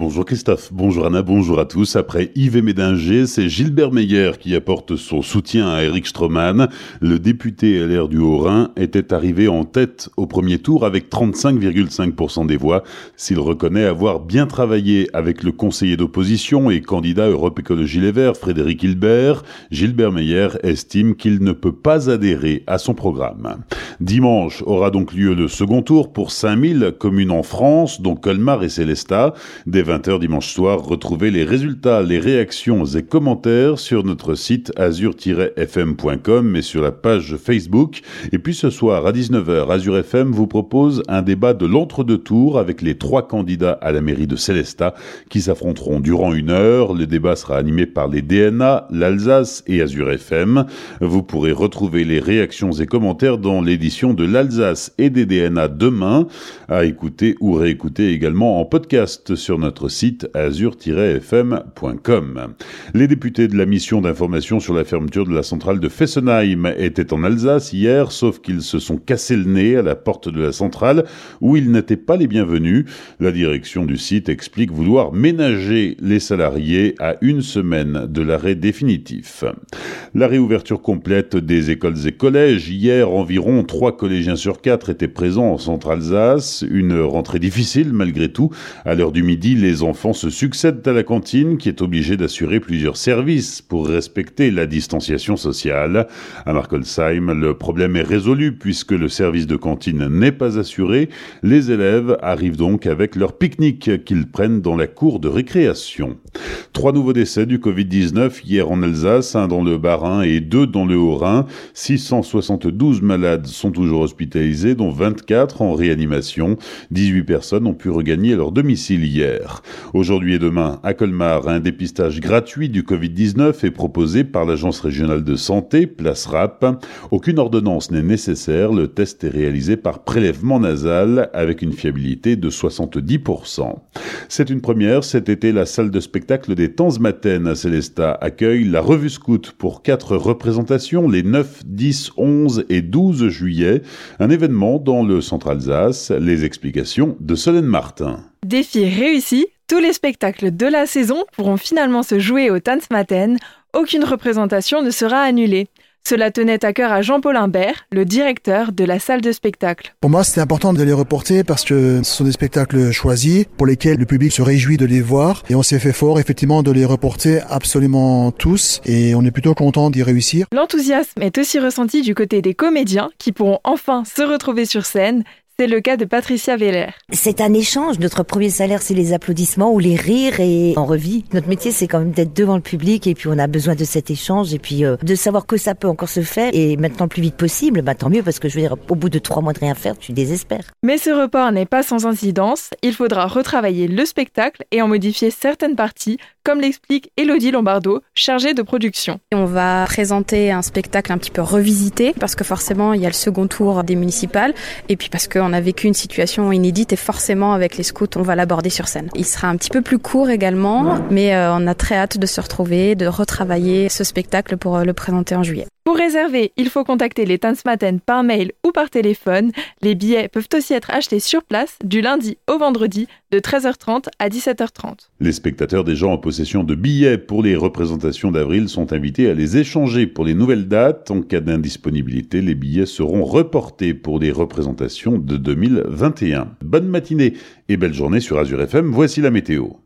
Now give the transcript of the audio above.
Bonjour Christophe, bonjour Anna, bonjour à tous. Après Yves Médinger, c'est Gilbert Meyer qui apporte son soutien à Eric Stroman. Le député LR du Haut-Rhin était arrivé en tête au premier tour avec 35,5% des voix. S'il reconnaît avoir bien travaillé avec le conseiller d'opposition et candidat Europe Écologie Les Verts, Frédéric Hilbert, Gilbert Meyer estime qu'il ne peut pas adhérer à son programme. Dimanche aura donc lieu le second tour pour 5000 communes en France, dont Colmar et Célestat. 20h dimanche soir, retrouvez les résultats, les réactions et commentaires sur notre site azur-fm.com et sur la page Facebook. Et puis ce soir à 19h, Azur FM vous propose un débat de l'entre-deux tours avec les trois candidats à la mairie de Célestat qui s'affronteront durant une heure. Le débat sera animé par les DNA, l'Alsace et Azur FM. Vous pourrez retrouver les réactions et commentaires dans l'édition de l'Alsace et des DNA demain, à écouter ou réécouter également en podcast sur notre notre site azur-fm.com. Les députés de la mission d'information sur la fermeture de la centrale de Fessenheim étaient en Alsace hier, sauf qu'ils se sont cassés le nez à la porte de la centrale où ils n'étaient pas les bienvenus. La direction du site explique vouloir ménager les salariés à une semaine de l'arrêt définitif. La réouverture complète des écoles et collèges. Hier, environ trois collégiens sur quatre étaient présents en Centre-Alsace. Une rentrée difficile malgré tout. À l'heure du midi, les enfants se succèdent à la cantine qui est obligée d'assurer plusieurs services pour respecter la distanciation sociale. À Markolsheim, le problème est résolu puisque le service de cantine n'est pas assuré. Les élèves arrivent donc avec leur pique-nique qu'ils prennent dans la cour de récréation. Trois nouveaux décès du Covid-19 hier en Alsace, un dans le Bas-Rhin et deux dans le Haut-Rhin. 672 malades sont toujours hospitalisés, dont 24 en réanimation. 18 personnes ont pu regagner leur domicile hier. Aujourd'hui et demain, à Colmar, un dépistage gratuit du Covid-19 est proposé par l'Agence régionale de santé, Place RAP. Aucune ordonnance n'est nécessaire, le test est réalisé par prélèvement nasal avec une fiabilité de 70%. C'est une première, cet été, la salle de spectacle des Temps à Célestat accueille la revue scout pour quatre représentations les 9, 10, 11 et 12 juillet, un événement dans le centre Alsace, les explications de Solène Martin. Défi réussi, tous les spectacles de la saison pourront finalement se jouer au Tanzmatten, aucune représentation ne sera annulée. Cela tenait à cœur à Jean-Paul Imbert, le directeur de la salle de spectacle. Pour moi, c'était important de les reporter parce que ce sont des spectacles choisis pour lesquels le public se réjouit de les voir et on s'est fait fort effectivement de les reporter absolument tous et on est plutôt content d'y réussir. L'enthousiasme est aussi ressenti du côté des comédiens qui pourront enfin se retrouver sur scène. C'est le cas de Patricia Veller. C'est un échange. Notre premier salaire, c'est les applaudissements ou les rires et en revit. Notre métier, c'est quand même d'être devant le public et puis on a besoin de cet échange et puis euh, de savoir que ça peut encore se faire et maintenant le plus vite possible. Bah tant mieux parce que je veux dire, au bout de trois mois de rien faire, tu désespères. Mais ce report n'est pas sans incidence. Il faudra retravailler le spectacle et en modifier certaines parties comme l'explique Elodie Lombardo, chargée de production. On va présenter un spectacle un petit peu revisité parce que forcément il y a le second tour des municipales et puis parce qu'on a vécu une situation inédite et forcément avec les scouts on va l'aborder sur scène. Il sera un petit peu plus court également mais euh, on a très hâte de se retrouver, de retravailler ce spectacle pour euh, le présenter en juillet. Pour réserver, il faut contacter les Tanzmatten par mail ou par téléphone. Les billets peuvent aussi être achetés sur place du lundi au vendredi de 13h30 à 17h30. Les spectateurs déjà en possession de billets pour les représentations d'avril sont invités à les échanger pour les nouvelles dates. En cas d'indisponibilité, les billets seront reportés pour les représentations de 2021. Bonne matinée et belle journée sur Azure FM. Voici la météo.